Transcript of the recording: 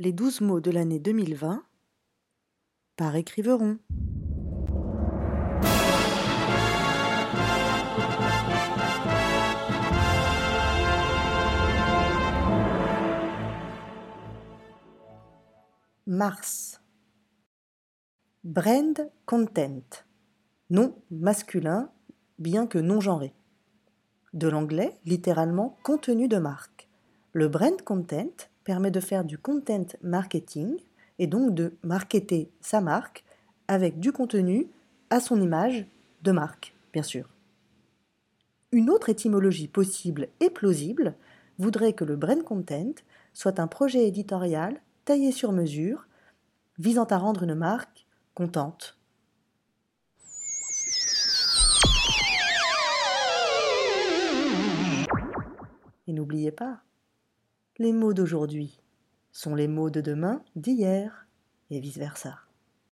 Les douze mots de l'année 2020 par écriveron. Mars. Brand content. Nom masculin, bien que non genré. De l'anglais, littéralement contenu de marque. Le brand content permet de faire du content marketing et donc de marketer sa marque avec du contenu à son image de marque, bien sûr. Une autre étymologie possible et plausible voudrait que le brand content soit un projet éditorial taillé sur mesure, visant à rendre une marque contente. Et n'oubliez pas, les mots d'aujourd'hui sont les mots de demain, d'hier, et vice-versa.